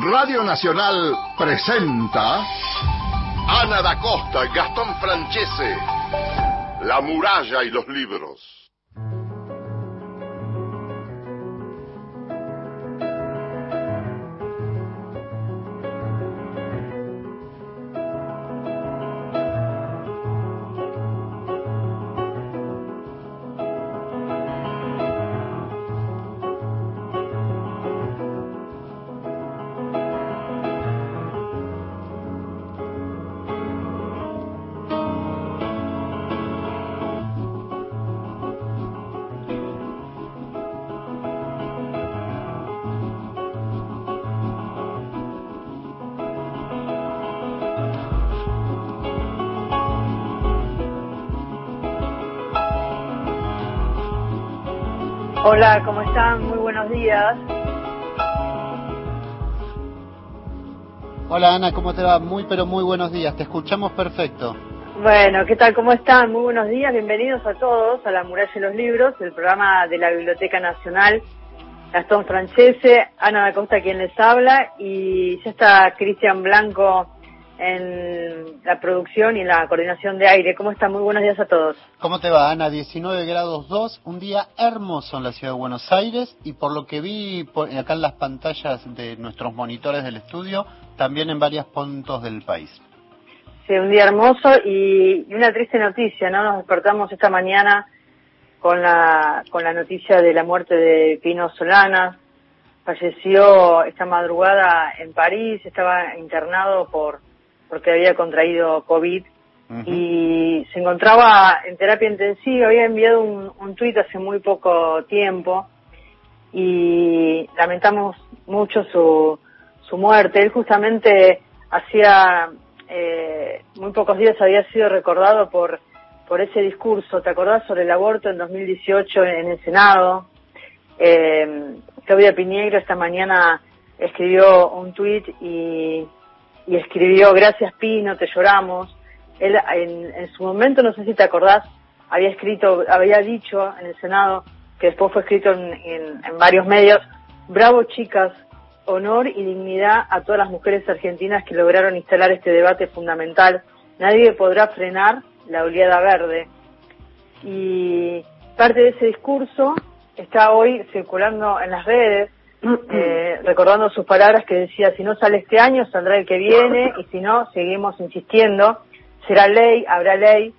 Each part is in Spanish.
Radio Nacional presenta Ana da Costa, Gastón Francese, La muralla y los libros. Hola, ¿cómo están? Muy buenos días. Hola Ana, ¿cómo te va? Muy pero muy buenos días, te escuchamos perfecto. Bueno, ¿qué tal? ¿Cómo están? Muy buenos días, bienvenidos a todos a La Muralla y los Libros, el programa de la Biblioteca Nacional Gastón Francese, Ana da Costa quien les habla y ya está Cristian Blanco en la producción y en la coordinación de aire. ¿Cómo está? Muy buenos días a todos. ¿Cómo te va, Ana? 19 grados 2, un día hermoso en la ciudad de Buenos Aires y por lo que vi acá en las pantallas de nuestros monitores del estudio, también en varios puntos del país. Sí, un día hermoso y una triste noticia, ¿no? Nos despertamos esta mañana con la, con la noticia de la muerte de Pino Solana. Falleció esta madrugada en París, estaba internado por porque había contraído COVID y se encontraba en terapia intensiva, había enviado un, un tuit hace muy poco tiempo y lamentamos mucho su, su muerte. Él justamente hacía eh, muy pocos días había sido recordado por, por ese discurso, ¿te acordás sobre el aborto en 2018 en el Senado? Eh, Claudia Piñeiro esta mañana escribió un tuit y y escribió Gracias Pino, te lloramos. Él en, su momento, no sé si te acordás, había escrito, había dicho en el Senado, que después fue escrito en, en varios medios, bravo chicas, honor y dignidad a todas las mujeres argentinas que lograron instalar este debate fundamental. Nadie podrá frenar la oleada verde. Y parte de ese discurso está hoy circulando en las redes, eh, recordando sus palabras que decía, si no sale este año, saldrá el que viene, y si no, seguimos insistiendo, será ley, habrá ley,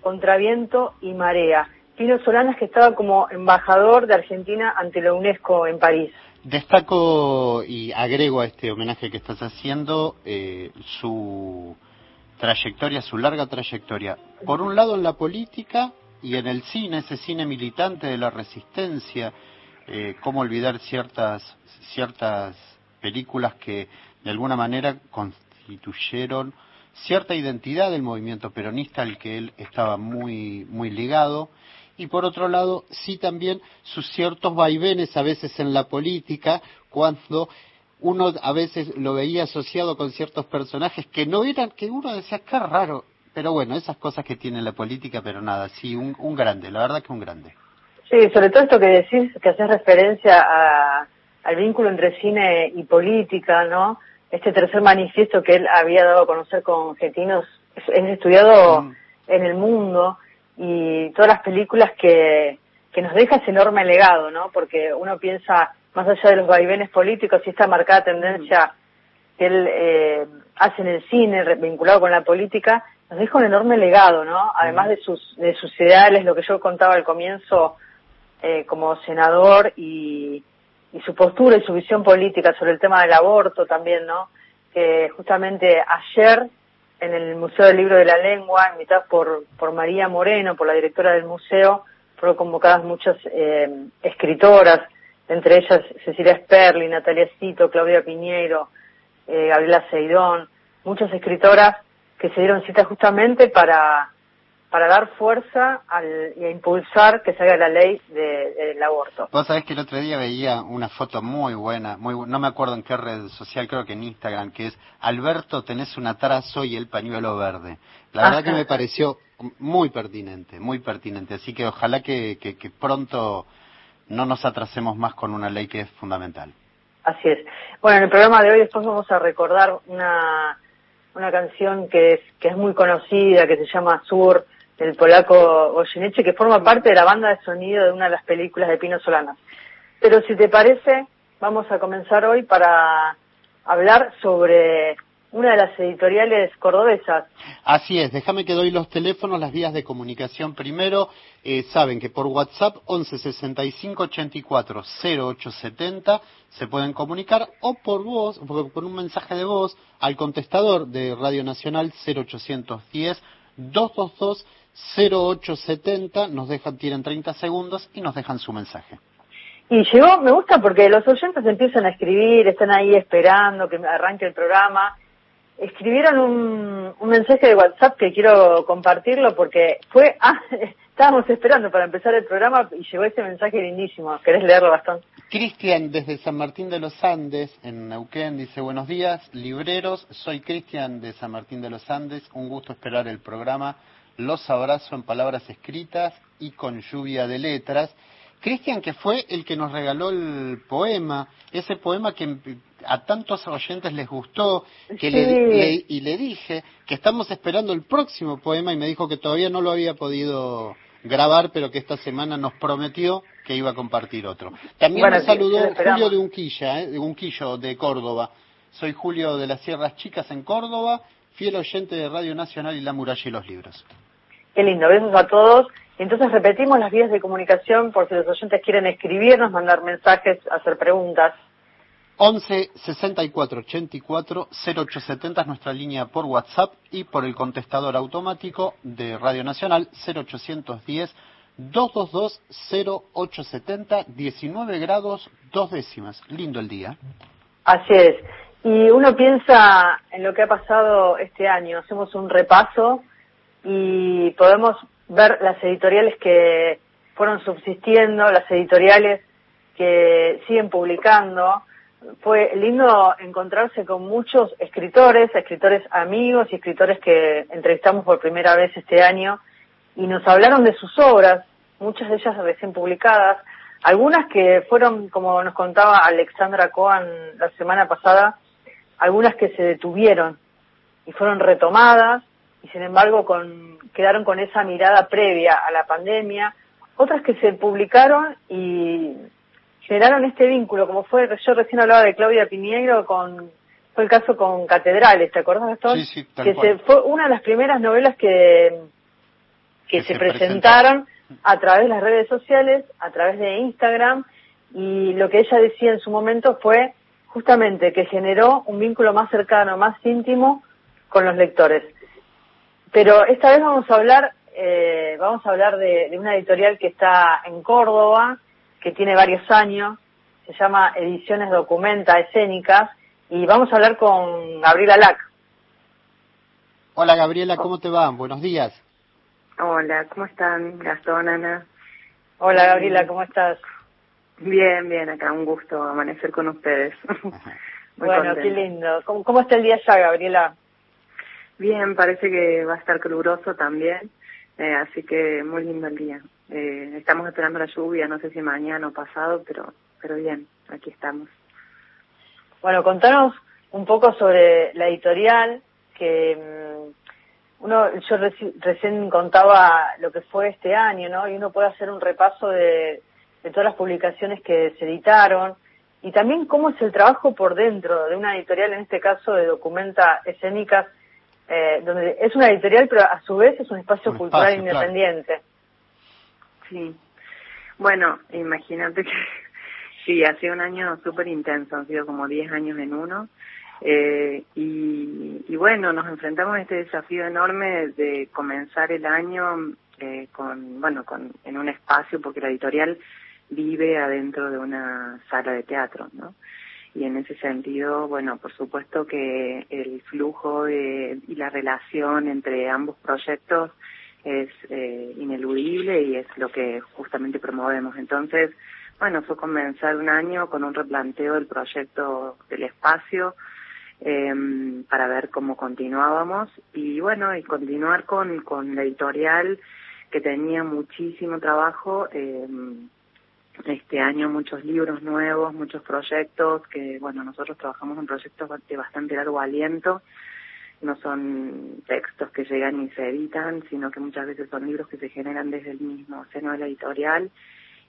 contra viento y marea. Pino Solanas que estaba como embajador de Argentina ante la UNESCO en París. Destaco y agrego a este homenaje que estás haciendo eh, su trayectoria, su larga trayectoria. Por un lado en la política y en el cine, ese cine militante de la resistencia, eh, cómo olvidar ciertas, ciertas películas que de alguna manera constituyeron cierta identidad del movimiento peronista al que él estaba muy, muy ligado. Y por otro lado, sí también sus ciertos vaivenes a veces en la política, cuando uno a veces lo veía asociado con ciertos personajes que no eran, que uno decía, qué raro. Pero bueno, esas cosas que tiene la política, pero nada, sí, un, un grande, la verdad que un grande. Sí, sobre todo esto que decís, que haces referencia a, al vínculo entre cine y política, ¿no? Este tercer manifiesto que él había dado a conocer con argentinos es, estudiado mm. en el mundo y todas las películas que, que nos deja ese enorme legado, ¿no? Porque uno piensa, más allá de los vaivenes políticos y esta marcada tendencia que él eh, hace en el cine vinculado con la política, nos deja un enorme legado, ¿no? Además mm. de sus, de sus ideales, lo que yo contaba al comienzo, eh, como senador y, y su postura y su visión política sobre el tema del aborto también, ¿no? Que justamente ayer en el Museo del Libro de la Lengua, invitada por, por María Moreno, por la directora del museo, fueron convocadas muchas eh, escritoras, entre ellas Cecilia Sperli, Natalia Cito, Claudia Piñeiro, eh, Gabriela Seidón, muchas escritoras que se dieron cita justamente para para dar fuerza al, y a impulsar que se haga la ley del aborto. Vos sabés que el otro día veía una foto muy buena, muy no me acuerdo en qué red social, creo que en Instagram, que es Alberto tenés un atraso y el pañuelo verde. La verdad que me pareció muy pertinente, muy pertinente. Así que ojalá que, que, que pronto no nos atrasemos más con una ley que es fundamental. Así es. Bueno, en el programa de hoy después vamos a recordar una, una canción que es, que es muy conocida, que se llama Sur, del polaco Goyeneche, que forma parte de la banda de sonido de una de las películas de Pino Solana. Pero si te parece, vamos a comenzar hoy para hablar sobre una de las editoriales cordobesas. Así es, déjame que doy los teléfonos, las vías de comunicación primero. Eh, saben que por WhatsApp 11 65 84 0870 se pueden comunicar o por voz, por un mensaje de voz al contestador de Radio Nacional 0810 222 0870, nos dejan, tienen 30 segundos y nos dejan su mensaje. Y llegó, me gusta porque los oyentes empiezan a escribir, están ahí esperando que arranque el programa escribieron un, un, mensaje de WhatsApp que quiero compartirlo porque fue, ah, estábamos esperando para empezar el programa y llegó ese mensaje lindísimo. ¿Querés leerlo, bastante? Cristian, desde San Martín de los Andes, en Neuquén, dice, buenos días, libreros, soy Cristian de San Martín de los Andes, un gusto esperar el programa, los abrazo en palabras escritas y con lluvia de letras. Cristian, que fue el que nos regaló el poema, ese poema que a tantos oyentes les gustó, que le, y le dije que estamos esperando el próximo poema y me dijo que todavía no lo había podido grabar, pero que esta semana nos prometió que iba a compartir otro. También me saludó Julio de Unquilla, eh, de Unquillo, de Córdoba. Soy Julio de las Sierras Chicas en Córdoba, fiel oyente de Radio Nacional y La Muralla y los Libros. Qué lindo, besos a todos entonces repetimos las vías de comunicación por si los oyentes quieren escribirnos, mandar mensajes, hacer preguntas. 11 64 84 0870 es nuestra línea por WhatsApp y por el contestador automático de Radio Nacional 0810 222 0870 19 grados dos décimas. Lindo el día. Así es. Y uno piensa en lo que ha pasado este año. Hacemos un repaso y podemos ver las editoriales que fueron subsistiendo, las editoriales que siguen publicando. Fue lindo encontrarse con muchos escritores, escritores amigos y escritores que entrevistamos por primera vez este año y nos hablaron de sus obras, muchas de ellas recién publicadas, algunas que fueron, como nos contaba Alexandra Cohen la semana pasada, algunas que se detuvieron y fueron retomadas y sin embargo con, quedaron con esa mirada previa a la pandemia, otras que se publicaron y generaron este vínculo, como fue, yo recién hablaba de Claudia Piñeiro con, fue el caso con Catedrales, ¿te acordás, Gastón? Sí, sí, que Se, fue una de las primeras novelas que, que, se, presentaron a través de las redes sociales, a través de Instagram, y lo que ella decía en su momento fue justamente que generó un vínculo más cercano, más íntimo con los lectores. Pero esta vez vamos a hablar, eh, vamos a hablar de, una editorial que está en Córdoba, que tiene varios años, se llama Ediciones Documenta Escénicas, y vamos a hablar con Gabriela Lac. Hola Gabriela, ¿cómo te va? Buenos días. Hola, ¿cómo están Gastón, Ana? Hola Gabriela, ¿cómo estás? Bien, bien, acá un gusto amanecer con ustedes. bueno, qué lindo. ¿Cómo, ¿Cómo está el día ya, Gabriela? Bien, parece que va a estar caluroso también, eh, así que muy lindo el día. Eh, estamos esperando la lluvia, no sé si mañana o pasado, pero, pero bien, aquí estamos. Bueno, contanos un poco sobre la editorial, que mm, uno, yo recién contaba lo que fue este año, ¿no? Y uno puede hacer un repaso de, de todas las publicaciones que se editaron y también cómo es el trabajo por dentro de una editorial, en este caso de Documenta Escénicas, eh, donde es una editorial, pero a su vez es un espacio cultural independiente. Sí. Bueno, imagínate que sí, ha sido un año súper intenso, han sido como 10 años en uno. Eh, y, y, bueno, nos enfrentamos a este desafío enorme de comenzar el año eh, con, bueno, con, en un espacio, porque la editorial vive adentro de una sala de teatro, ¿no? Y en ese sentido, bueno, por supuesto que el flujo y la relación entre ambos proyectos es eh, ineludible y es lo que justamente promovemos. Entonces, bueno, fue comenzar un año con un replanteo del proyecto del espacio eh, para ver cómo continuábamos y bueno, y continuar con, con la editorial que tenía muchísimo trabajo. Eh, este año muchos libros nuevos, muchos proyectos que, bueno, nosotros trabajamos en proyectos de bastante largo aliento, no son textos que llegan y se editan, sino que muchas veces son libros que se generan desde el mismo seno de la editorial.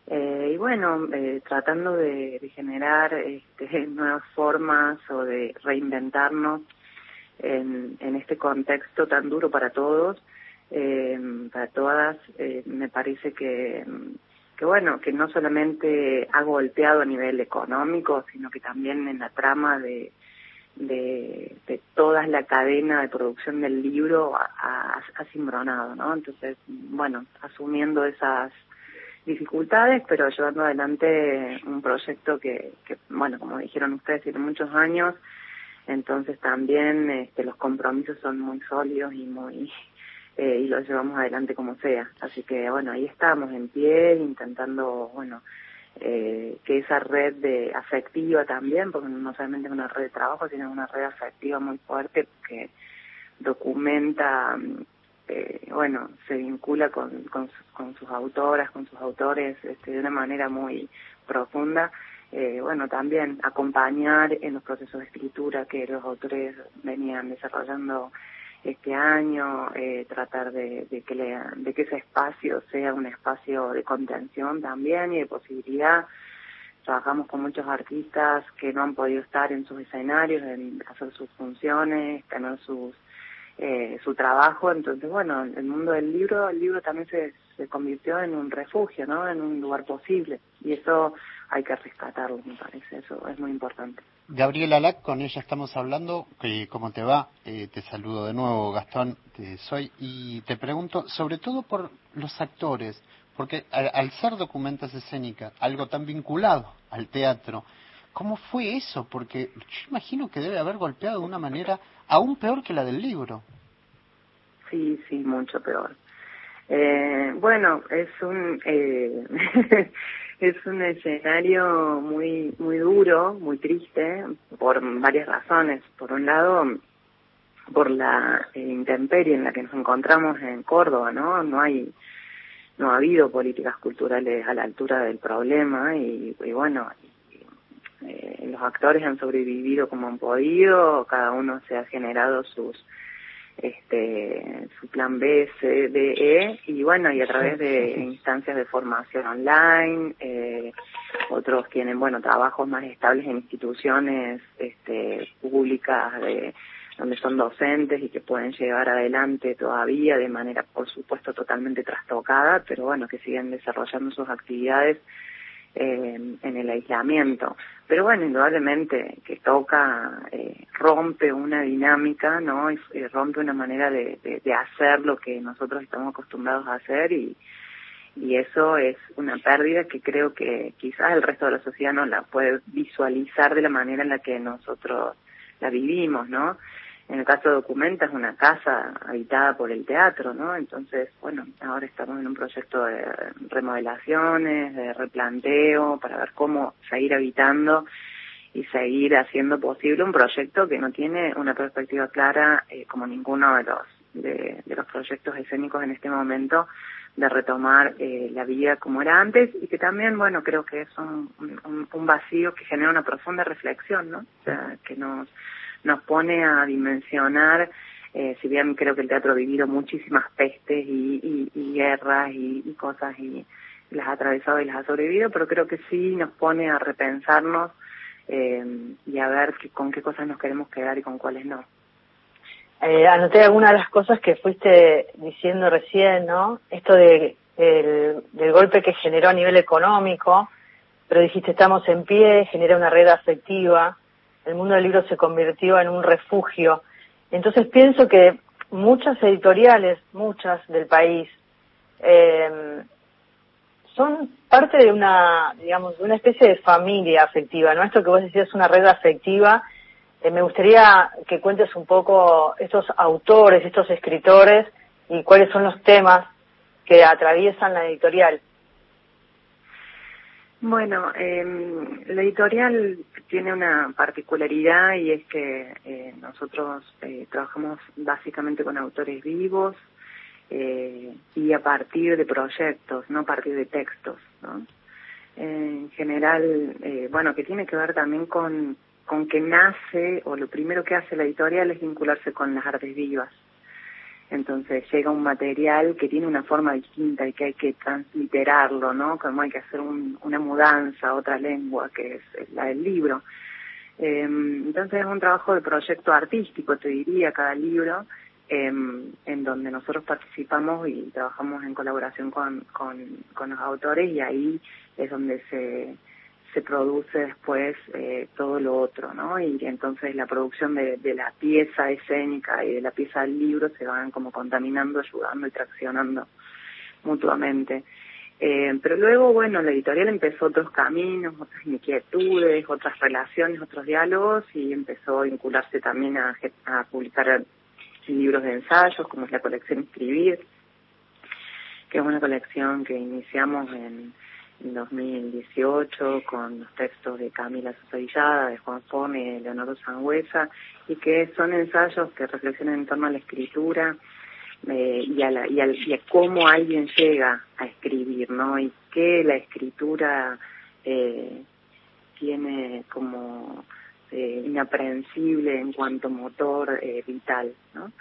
Eh, y bueno, eh, tratando de, generar este, nuevas formas o de reinventarnos en, en este contexto tan duro para todos, eh, para todas, eh, me parece que que bueno, que no solamente ha golpeado a nivel económico, sino que también en la trama de, de, de toda la cadena de producción del libro ha, ha cimbronado, ¿no? Entonces, bueno, asumiendo esas dificultades, pero llevando adelante un proyecto que, que bueno, como dijeron ustedes, tiene muchos años, entonces también este, los compromisos son muy sólidos y muy eh, y lo llevamos adelante como sea. Así que bueno, ahí estamos en pie intentando, bueno, eh, que esa red de afectiva también, porque no solamente es una red de trabajo, sino una red afectiva muy fuerte que documenta, eh, bueno, se vincula con, con, con, sus autoras, con sus autores este, de una manera muy profunda. Eh, bueno, también acompañar en los procesos de escritura que los autores venían desarrollando este año, eh, tratar de, de, que le, de que ese espacio sea un espacio de contención también y de posibilidad. Trabajamos con muchos artistas que no han podido estar en sus escenarios, en hacer sus funciones, tener sus eh, su trabajo. Entonces, bueno, el mundo del libro, el libro también se, se convirtió en un refugio, ¿no? En un lugar posible. Y eso hay que rescatarlo, me parece. Eso es muy importante. Gabriela Lac, con ella estamos hablando. ¿Cómo te va? Eh, te saludo de nuevo, Gastón. Te soy y te pregunto, sobre todo por los actores, porque al, al ser documentas escénicas, algo tan vinculado al teatro, ¿cómo fue eso? Porque yo imagino que debe haber golpeado de una manera aún peor que la del libro. Sí, sí, mucho peor. Eh, bueno, es un eh, es un escenario muy muy duro, muy triste por varias razones. Por un lado, por la intemperie en la que nos encontramos en Córdoba, ¿no? No hay no ha habido políticas culturales a la altura del problema y, y bueno, eh, los actores han sobrevivido como han podido, cada uno se ha generado sus este su plan B, C, D, E y bueno y a través de instancias de formación online eh, otros tienen bueno trabajos más estables en instituciones este públicas de donde son docentes y que pueden llevar adelante todavía de manera por supuesto totalmente trastocada pero bueno que siguen desarrollando sus actividades eh, en el aislamiento. Pero bueno, indudablemente que toca, eh, rompe una dinámica, ¿no? Y, rompe una manera de, de, de, hacer lo que nosotros estamos acostumbrados a hacer y, y eso es una pérdida que creo que quizás el resto de la sociedad no la puede visualizar de la manera en la que nosotros la vivimos, ¿no? En el caso de Documenta es una casa habitada por el teatro, ¿no? Entonces, bueno, ahora estamos en un proyecto de remodelaciones, de replanteo, para ver cómo seguir habitando y seguir haciendo posible un proyecto que no tiene una perspectiva clara eh, como ninguno de los de, los proyectos escénicos en este momento de retomar eh, la vida como era antes y que también, bueno, creo que es un, un, un vacío que genera una profunda reflexión, ¿no? O sea, que nos nos pone a dimensionar, eh, si bien creo que el teatro ha vivido muchísimas pestes y, guerras y, y, cosas y las ha atravesado y las ha sobrevivido, pero creo que sí nos pone a repensarnos eh, y a ver que, con qué cosas nos queremos quedar y con cuáles no. Eh, anoté algunas de las cosas que fuiste diciendo recién, ¿no? Esto de, el, del golpe que generó a nivel económico, pero dijiste estamos en pie, genera una red afectiva, el mundo del libro se convirtió en un refugio. Entonces pienso que muchas editoriales, muchas del país, eh, son parte de una, digamos, de una especie de familia afectiva, ¿no? Esto que vos decías es una red afectiva. Eh, me gustaría que cuentes un poco estos autores, estos escritores y cuáles son los temas que atraviesan la editorial. Bueno, eh, la editorial tiene una particularidad y es que eh, nosotros eh, trabajamos básicamente con autores vivos eh, y a partir de proyectos, no a partir de textos, en general, eh, bueno, que tiene que ver también con, con que nace, o lo primero que hace la editorial es vincularse con las artes vivas. Entonces llega un material que tiene una forma distinta y que hay que transliterarlo, ¿no? Como hay que hacer una mudanza a otra lengua, que es, la del libro. Eh, entonces es un trabajo de proyecto artístico, te diría, cada libro, Em, en donde nosotros participamos y trabajamos en colaboración con, con, con los autores y ahí es donde se, se produce después eh, todo lo otro, ¿no? Y entonces la producción de, la pieza escénica y de la pieza del libro se van como contaminando, ayudando y traccionando mutuamente. Eh, pero luego, bueno, la editorial empezó otros caminos, otras inquietudes, otras relaciones, otros diálogos y empezó a vincularse también a, a publicar libros de ensayos, como es la colección Escribir, que es una colección que iniciamos en, 2018 con los textos de Camila Sosavillada, de Juan Fome de Leonardo Sangüesa, y que son ensayos que reflexionan en torno a la escritura eh, y, a la, y, al, y a cómo alguien llega a escribir, ¿no? Y que la escritura eh, tiene como eh, inaprehensible en cuanto motor eh, vital, ¿no?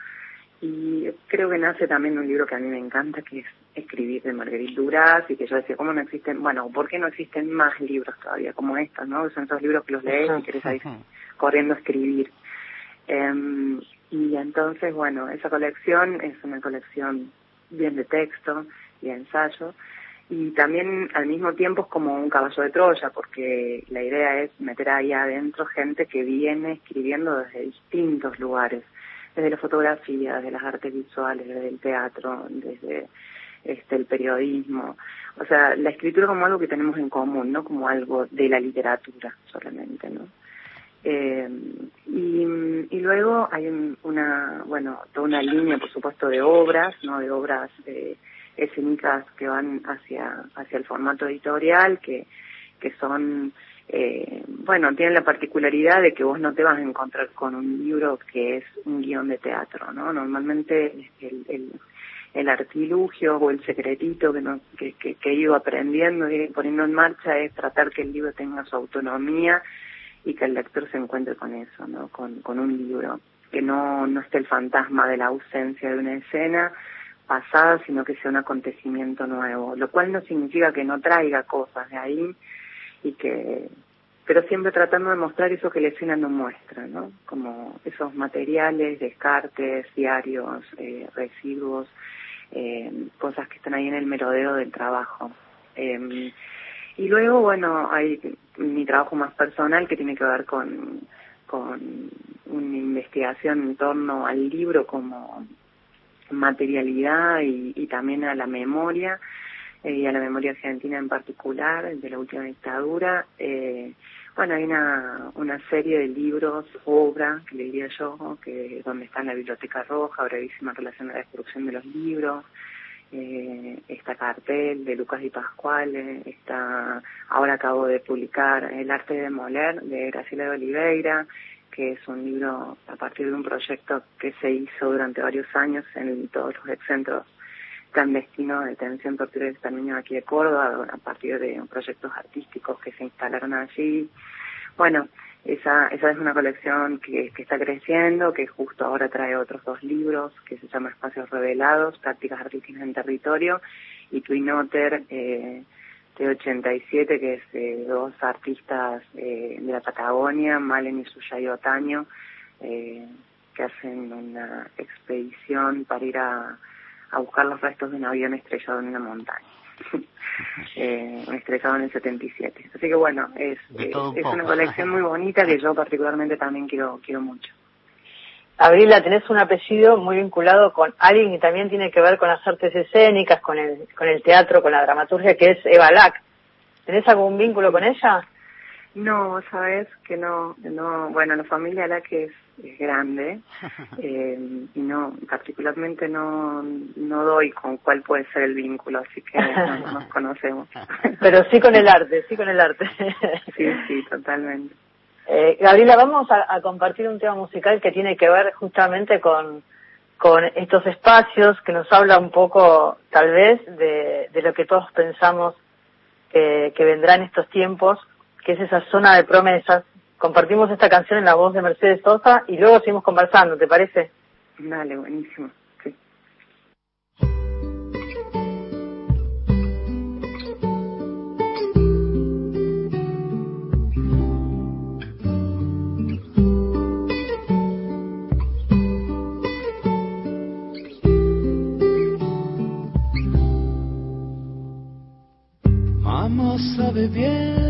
Y creo que nace también un libro que a mí me encanta, que es Escribir de Marguerite Duras, y que yo decía, ¿cómo no existen, bueno, ¿por qué no existen más libros todavía como estos, no? Son esos libros que los lees y querés ir corriendo a escribir. Eh, y entonces, bueno, esa colección es una colección bien de texto y de ensayo, y también al mismo tiempo es como un caballo de Troya, porque la idea es meter ahí adentro gente que viene escribiendo desde distintos lugares, desde la fotografía, desde las artes visuales, desde el teatro, desde este el periodismo, o sea, la escritura como algo que tenemos en común, no como algo de la literatura solamente, ¿no? Eh, y, y luego hay una, bueno, toda una línea, por supuesto, de obras, ¿no? De obras de escénicas que van hacia, hacia el formato editorial, que, que son, eh, bueno, tienen la particularidad de que vos no te vas a encontrar con un libro que es un guion de teatro, ¿no? Normalmente el, el, el artilugio o el secretito que, no, que, que, he ido aprendiendo y poniendo en marcha es tratar que el libro tenga su autonomía y que el lector se encuentre con eso, ¿no? Con, con un libro, que no, no esté el fantasma de la ausencia de una escena, pasada, sino que sea un acontecimiento nuevo, lo cual no significa que no traiga cosas de ahí y que pero siempre tratando de mostrar eso que la escena no muestra, ¿no? Como esos materiales, descartes, diarios, eh, residuos, eh, cosas que están ahí en el merodeo del trabajo. Eh, y luego, bueno, hay mi trabajo más personal que tiene que ver con, con una investigación en torno al libro como materialidad y, también a la memoria eh, y a la memoria argentina en particular de la última dictadura. Eh, bueno, hay una, una serie de libros, obra, que le diría yo, que donde está en la Biblioteca Roja, brevísima relación a la destrucción de los libros, eh, está cartel de Lucas y Pascual, está, ahora acabo de publicar El arte de demoler de Graciela de Oliveira, que es un libro a partir de un proyecto que se hizo durante varios años en todos los centros clandestinos de detención, tortura y exterminio aquí de Córdoba, a partir de proyectos artísticos que se instalaron allí. Bueno, esa, esa es una colección que, que está creciendo, que justo ahora trae otros dos libros, que se llama Espacios Revelados, Prácticas Artísticas en Territorio, y Twinotter, eh, de 87, que es de dos artistas eh, de la Patagonia, Malen y Suyayo Otaño, eh, que hacen una expedición para ir a, a buscar los restos de un avión estrellado en una montaña. eh, estrellado en el 77. Así que bueno, es, es, es una colección muy bonita que yo particularmente también quiero, quiero mucho. Abrila, tenés un apellido muy vinculado con alguien que también tiene que ver con las artes escénicas, con el, con el teatro, con la dramaturgia, que es Eva Lack. ¿Tenés algún vínculo con ella? No, sabes que no, no, bueno, la familia Lack es, es grande eh, y no, particularmente no, no doy con cuál puede ser el vínculo, así que no nos conocemos. Pero sí con el arte, sí con el arte. sí, sí, totalmente. Eh, Gabriela, vamos a, a, compartir un tema musical que tiene que ver justamente con, con estos espacios, que nos habla un poco, tal vez, de, de lo que todos pensamos que, que vendrá en estos tiempos, que es esa zona de promesas. Compartimos esta canción en la voz de Mercedes Sosa y luego seguimos conversando, ¿te parece? Dale, buenísimo. sabe bien,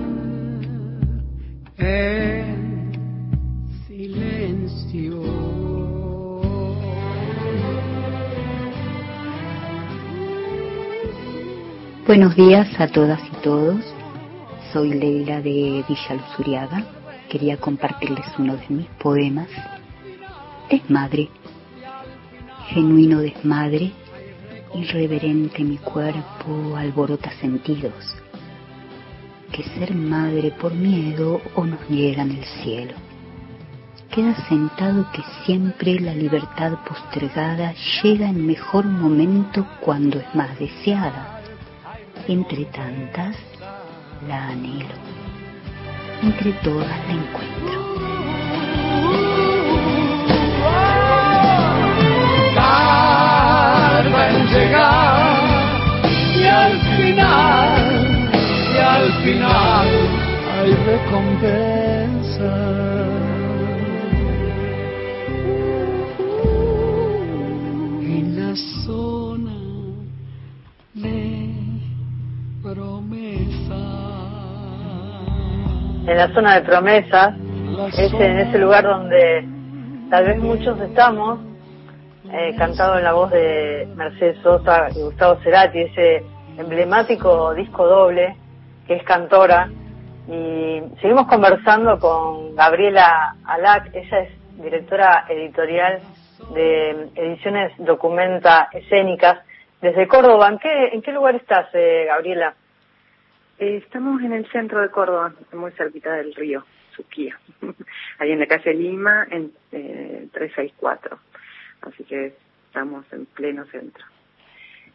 en silencio. Buenos días a todas y todos. Soy Leila de Villa Luzuriaga. Quería compartirles uno de mis poemas. Desmadre. Genuino desmadre. Irreverente mi cuerpo alborota sentidos. Que ser madre por miedo o nos niegan el cielo. Queda sentado que siempre la libertad postergada llega en mejor momento cuando es más deseada entre tantas la anhelo, entre todas la encuentro. Hay recompensa. En la zona de promesa. En la zona de promesas, es en ese lugar donde tal vez muchos estamos, eh, cantado en la voz de Mercedes Sosa y Gustavo Cerati, ese emblemático disco doble que es cantora. Y seguimos conversando con Gabriela Alac, ella es directora editorial de Ediciones Documenta Escénicas desde Córdoba. ¿En qué, en qué lugar estás, eh, Gabriela? Eh, estamos en el centro de Córdoba, muy cerquita del río Suquía, ahí en la calle Lima, en eh, 364. Así que estamos en pleno centro.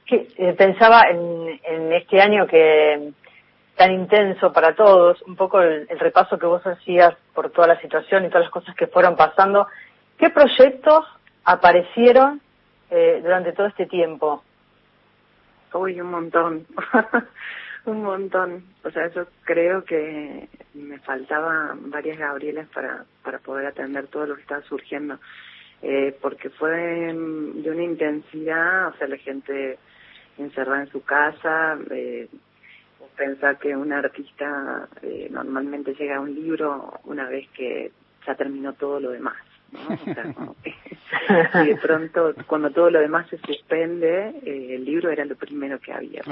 Que, eh, pensaba en, en este año que tan intenso para todos, un poco el, el, repaso que vos hacías por toda la situación y todas las cosas que fueron pasando. ¿Qué proyectos aparecieron eh, durante todo este tiempo? Uy, un montón, un montón. O sea, yo creo que me faltaban varias Gabrielas para, para poder atender todo lo que estaba surgiendo. Eh, porque fue de una intensidad, o sea, la gente encerrada en su casa, eh, pensar que un artista eh, normalmente llega a un libro una vez que ya terminó todo lo demás. ¿no? O sea, como que, y de pronto, cuando todo lo demás se suspende, eh, el libro era lo primero que había.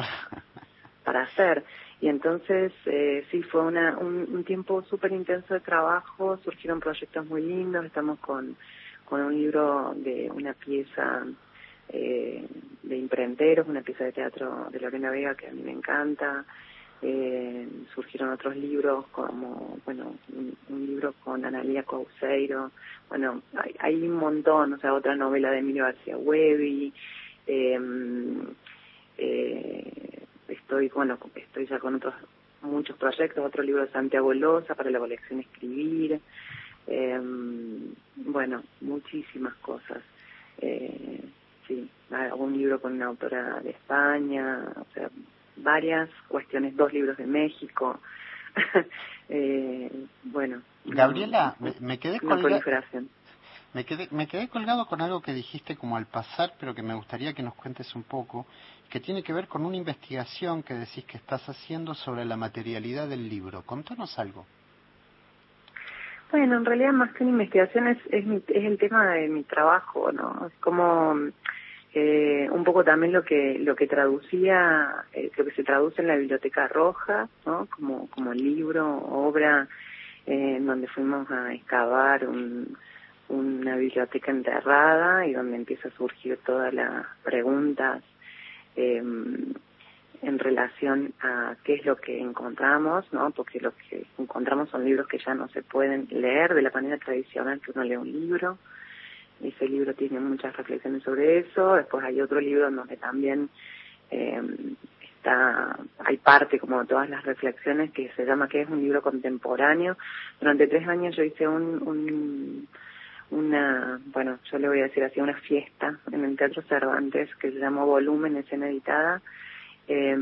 para hacer. Y entonces eh, sí, fue una, un, tiempo súper intenso de trabajo, surgieron proyectos muy lindos, estamos con, con un libro de una pieza eh, de imprenteros, una pieza de teatro de Lorena Vega que a mí me encanta, eh, surgieron otros libros como, bueno, un, libro con Analia Couseiro, bueno, hay, hay, un montón, o sea, otra novela de Emilio García Huevi, em, eh, estoy, bueno, estoy ya con otros muchos proyectos, otro libro de Santiago Loza para la colección Escribir, eh, bueno, muchísimas cosas. Eh, sí, algún libro con una autora de España, o sea, varias cuestiones, dos libros de México. eh, bueno. Gabriela, me, quedé con me quedé, me quedé colgado con algo que dijiste como al pasar, pero que me gustaría que nos cuentes un poco, que tiene que ver con una investigación que decís que estás haciendo sobre la materialidad del libro. Contanos algo. Bueno, en realidad más que una investigación es, es, es el tema de mi trabajo, ¿no? Es como eh, un poco también lo que lo que traducía, eh, lo que se traduce en la Biblioteca Roja, ¿no? Como, como libro, obra, eh, donde fuimos a excavar un, una biblioteca enterrada y donde empieza a surgir todas las preguntas eh, en relación a qué es lo que encontramos, ¿no? Porque lo que encontramos son libros que ya no se pueden leer de la manera tradicional que uno lee un libro. Ese libro tiene muchas reflexiones sobre eso. Después hay otro libro en donde también eh, está, hay parte como todas las reflexiones que se llama que es un libro contemporáneo. Durante tres años yo hice un, un una, bueno, yo le voy a decir así, una fiesta en el Teatro Cervantes que se llamó Volumen Escena Editada, eh,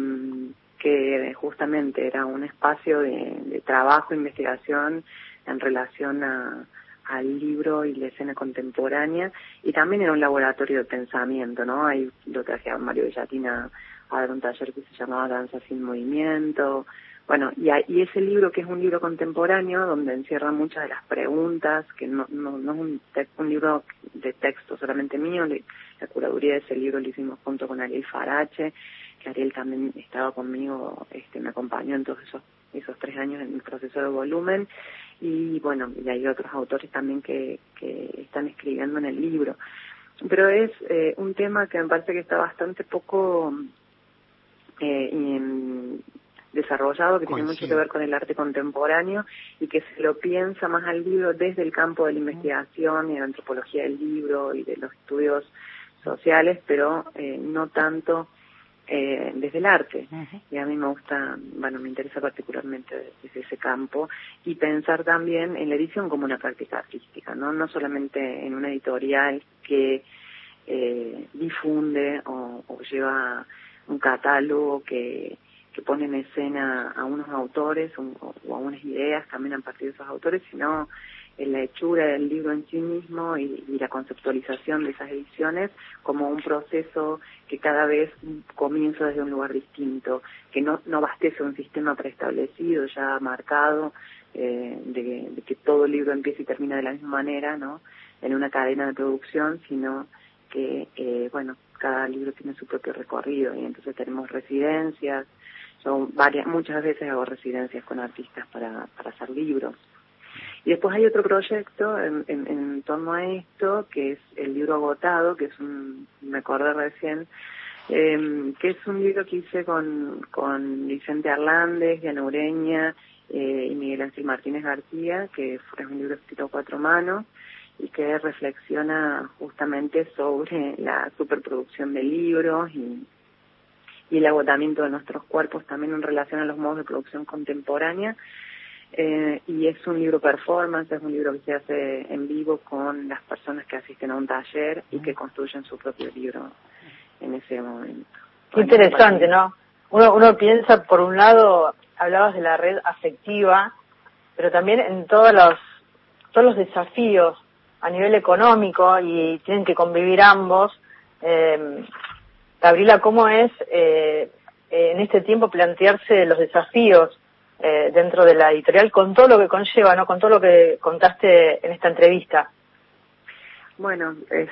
que justamente era un espacio de, de trabajo, investigación en relación a, al libro y la escena contemporánea y también era un laboratorio de pensamiento, ¿no? Ahí lo traje a Mario Villatina a dar un taller que se llamaba Danza sin Movimiento, bueno, y, y ese libro que es un libro contemporáneo, donde encierra muchas de las preguntas, que no, no, no es un, un libro de texto solamente mío, la curaduría de ese libro lo hicimos junto con Ariel Farache, que Ariel también estaba conmigo, este, me acompañó en todos esos, esos tres años en el proceso de volumen, y bueno, y hay otros autores también que, que están escribiendo en el libro. Pero es eh, un tema que me parece que está bastante poco eh, desarrollado, que tiene mucho que ver con el arte contemporáneo y que se lo piensa más al libro desde el campo de la investigación y de la antropología del libro y de los estudios sociales, pero eh, no tanto eh, desde el arte. Y a mí me gusta, bueno, me interesa particularmente desde ese campo y pensar también en la edición como una práctica artística, no, no solamente en una editorial que eh, difunde o, o lleva un catálogo que que pone en escena a unos autores o, a unas ideas también a partir de esos autores, sino en la hechura del libro en sí mismo y, la conceptualización de esas ediciones como un proceso que cada vez comienza desde un lugar distinto, que no, no bastece un sistema preestablecido, ya marcado, eh, de, que todo libro empieza y termina de la misma manera, ¿no? En una cadena de producción, sino que, eh, bueno, cada libro tiene su propio recorrido y entonces tenemos residencias, son varias, muchas veces hago residencias con artistas para, para hacer libros. Y después hay otro proyecto en, en, torno a esto, que es el libro agotado, que es un, me acordé recién, eh, que es un libro que hice con, con Vicente Arlández, Diana Ureña eh, y Miguel Ángel Martínez García, que es un libro escrito a cuatro manos y que reflexiona justamente sobre la superproducción de libros y, y el agotamiento de nuestros cuerpos también en relación a los modos de producción contemporánea. Eh, y es un libro performance, es un libro que se hace en vivo con las personas que asisten a un taller y que construyen su propio libro en ese momento. Qué interesante, ¿no? Uno, uno piensa, por un lado, hablabas de la red afectiva, pero también en todos los, todos los desafíos a nivel económico y tienen que convivir ambos. Eh, Gabriela, ¿cómo es eh, en este tiempo plantearse los desafíos eh, dentro de la editorial con todo lo que conlleva, ¿no? Con todo lo que contaste en esta entrevista. Bueno, es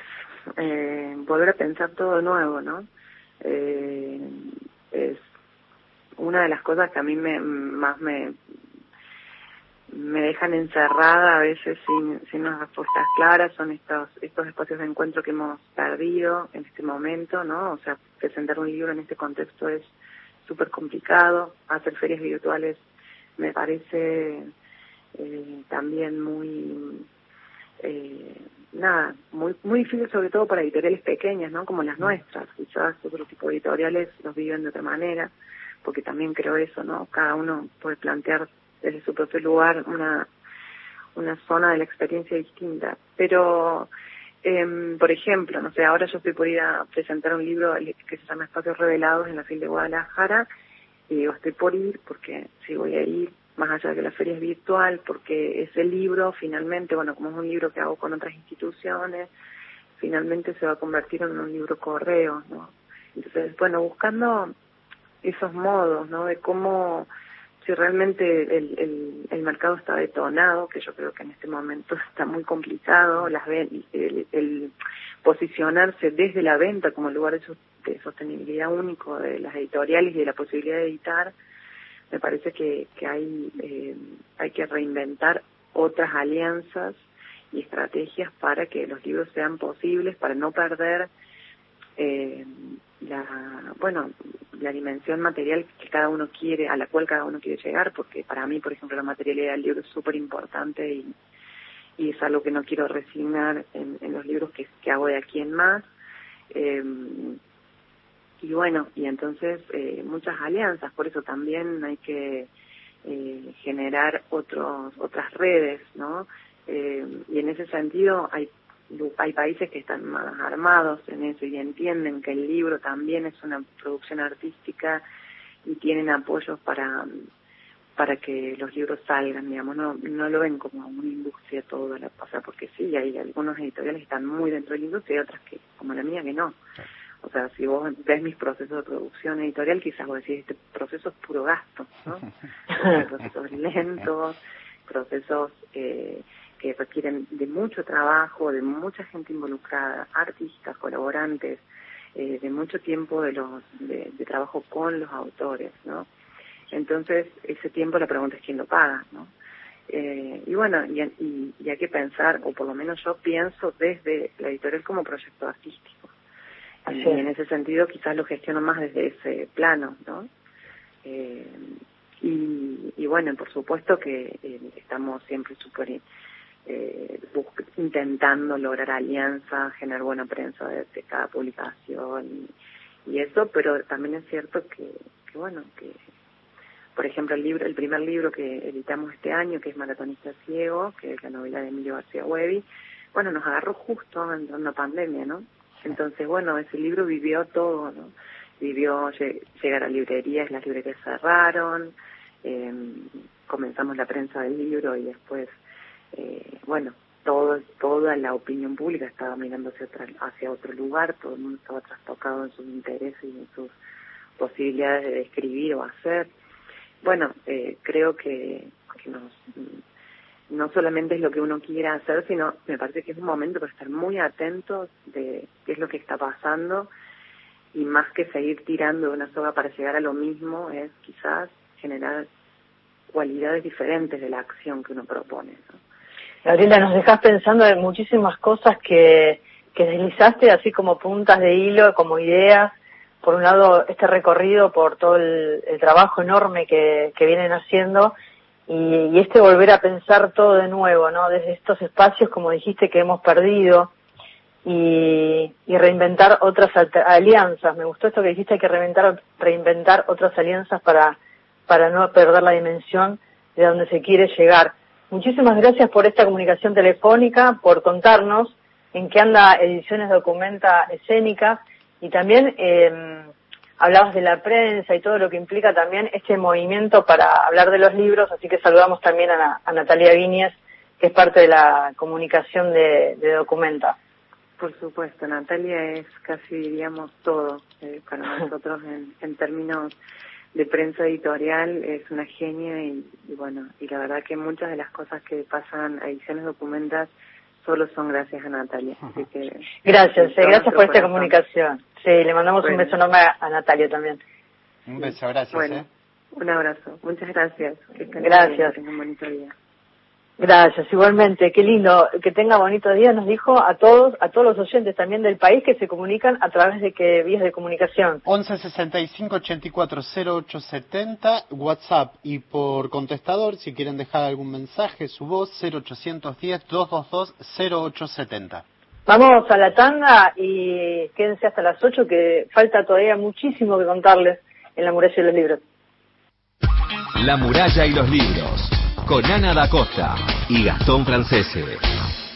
eh, volver a pensar todo nuevo, ¿no? Eh, es una de las cosas que a mí me, más me, me dejan encerrada a veces sin, sin unas respuestas claras son estos estos espacios de encuentro que hemos perdido en este momento, ¿no? O sea, presentar un libro en este contexto es súper complicado, hacer ferias virtuales me parece eh, también muy eh, nada, muy muy difícil sobre todo para editoriales pequeñas, ¿no? Como las nuestras, quizás otro tipo de editoriales los viven de otra manera, porque también creo eso, ¿no? Cada uno puede plantear desde su propio lugar una una zona de la experiencia distinta, pero eh, por ejemplo, no sé, ahora yo estoy por ir a presentar un libro que se llama Espacios Revelados en la FIL de Guadalajara y digo, estoy por ir porque sí voy a ir más allá de que la feria es virtual, porque ese libro finalmente, bueno, como es un libro que hago con otras instituciones, finalmente se va a convertir en un libro correo, ¿no? Entonces, bueno, buscando esos modos, ¿no? De cómo, si realmente el, el, el mercado está detonado, que yo creo que en este momento está muy complicado, las el, el posicionarse desde la venta como lugar de, de sostenibilidad único de las editoriales y de la posibilidad de editar, me parece que, que hay, eh, hay que reinventar otras alianzas y estrategias para que los libros sean posibles, para no perder eh, la, bueno, la dimensión material que cada uno quiere, a la cual cada uno quiere llegar, porque para mí, por ejemplo, la materialidad del libro es súper importante y, y es algo que no quiero resignar en, los libros que, que hago de aquí en más. Eh, y bueno, y entonces eh, muchas alianzas, por eso también hay que eh, generar otros otras redes, ¿no? Eh, y en ese sentido hay hay países que están más armados en eso y entienden que el libro también es una producción artística y tienen apoyos para para que los libros salgan, digamos, no, no lo ven como una industria todo, la, o sea, porque sí, hay algunos editoriales que están muy dentro de la industria y otras que, como la mía, que no. O sea, si vos ves mis procesos de producción editorial, quizás vos decís, este proceso es puro gasto, ¿no? procesos lentos, procesos eh, que requieren de mucho trabajo, de mucha gente involucrada, artistas, colaborantes, eh, de mucho tiempo de, los, de, de trabajo con los autores, ¿no? Entonces, ese tiempo la pregunta es quién lo paga, ¿no? Eh, y bueno, y, y, y hay que pensar, o por lo menos yo pienso desde la editorial como proyecto artístico y en ese sentido quizás lo gestiono más desde ese plano, ¿no? Eh, y, y bueno, por supuesto que eh, estamos siempre súper eh, intentando lograr alianzas, generar buena prensa de, cada publicación y, eso, pero también es cierto que, que bueno, que por ejemplo el libro, el primer libro que editamos este año, que es Maratonista Ciego, que es la novela de Emilio García Huevi, bueno, nos agarró justo en una pandemia, ¿no? Entonces, bueno, ese libro vivió todo, ¿no? Vivió llegar a librerías, las librerías cerraron, eh, comenzamos la prensa del libro y después, eh, bueno, todo, toda la opinión pública estaba mirando hacia, otra, hacia otro lugar, todo el mundo estaba trastocado en sus intereses y en sus posibilidades de escribir o hacer. Bueno, eh, creo que, nos no solamente es lo que uno quiera hacer, sino me parece que es un momento para estar muy atentos de qué es lo que está pasando y más que seguir tirando de una soga para llegar a lo mismo, es quizás generar cualidades diferentes de la acción que uno propone. ¿no? Gabriela, nos dejas pensando en muchísimas cosas que, deslizaste, así como puntas de hilo, como ideas. Por un lado, este recorrido por todo el, trabajo enorme que, que vienen haciendo y, y, este volver a pensar todo de nuevo, ¿no? Desde estos espacios, como dijiste, que hemos perdido y, y reinventar otras alianzas. Me gustó esto que dijiste, hay que reinventar, reinventar otras alianzas para, para no perder la dimensión de donde se quiere llegar. Muchísimas gracias por esta comunicación telefónica, por contarnos en qué anda Ediciones Documenta Escénica y también eh, hablabas de la prensa y todo lo que implica también este movimiento para hablar de los libros, así que saludamos también a, a Natalia Viñez, que es parte de la comunicación de, de, Documenta. Por supuesto, Natalia es casi diríamos todo eh, para nosotros en, en, términos de prensa editorial, es una genia y, y, bueno, y la verdad que muchas de las cosas que pasan a ediciones documentas solo son gracias a Natalia. Así que, gracias, eh, gracias por esta comunicación. Sí, le mandamos bueno. un beso enorme a, a, Natalia también. Un beso, gracias. Bueno, eh. Un abrazo. Muchas gracias. gracias. un bonito día. Gracias, igualmente. Qué lindo. Que tenga bonito día, nos dijo a todos, a todos los oyentes también del país que se comunican a través de qué vías de comunicación. 11 65 84 0870, WhatsApp y por contestador, si quieren dejar algún mensaje, su voz 0810 222 0870. Vamos a la tanda y quédense hasta las 8 que falta todavía muchísimo que contarles en la muralla y los libros. La muralla y los libros con Ana da Costa y Gastón Francese.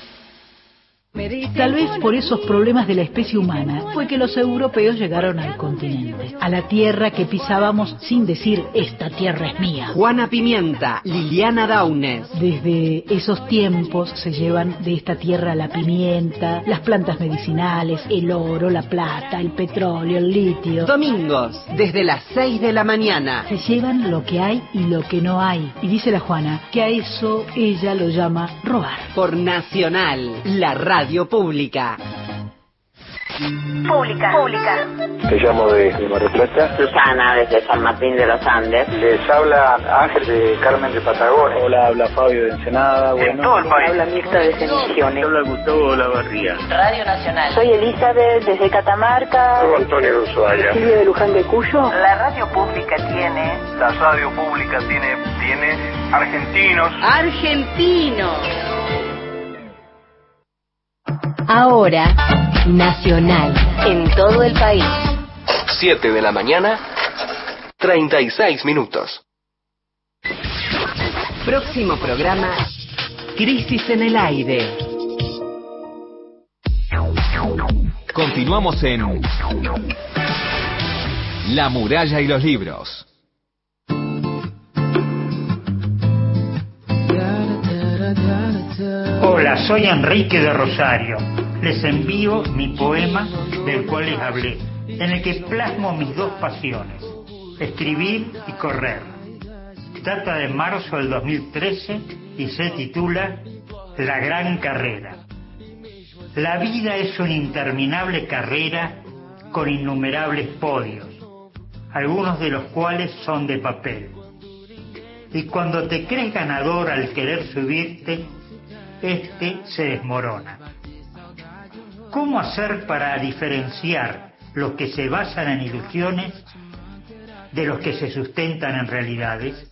Tal vez por esos problemas de la especie humana fue que los europeos llegaron al continente, a la tierra que pisábamos sin decir esta tierra es mía. Juana Pimienta, Liliana Daunes. Desde esos tiempos se llevan de esta tierra la pimienta, las plantas medicinales, el oro, la plata, el petróleo, el litio. Domingos, desde las 6 de la mañana. Se llevan lo que hay y lo que no hay. Y dice la Juana que a eso ella lo llama robar. Por Nacional, la radio radio pública. Pública. Pública. Te llamo de, de Mar del Plata. Susana, desde San Martín de los Andes. Les habla Ángel de Carmen de Patagones. Hola, habla Fabio de Ensenada. Bueno. todo el país. Habla Mirta de Misiones. Habla Gustavo de la Barría. Radio Nacional. Soy Elizabeth desde Catamarca. Soy Antonio de Ushuaia. Silvio de Luján de Cuyo. La radio pública tiene... La radio pública tiene... Tiene argentinos. Argentinos. Ahora, Nacional, en todo el país. 7 de la mañana, 36 minutos. Próximo programa, Crisis en el Aire. Continuamos en La muralla y los libros. Hola, soy Enrique de Rosario. Les envío mi poema del cual les hablé, en el que plasmo mis dos pasiones, escribir y correr. Data de marzo del 2013 y se titula La gran carrera. La vida es una interminable carrera con innumerables podios, algunos de los cuales son de papel. Y cuando te crees ganador al querer subirte, este se desmorona. ¿Cómo hacer para diferenciar los que se basan en ilusiones de los que se sustentan en realidades?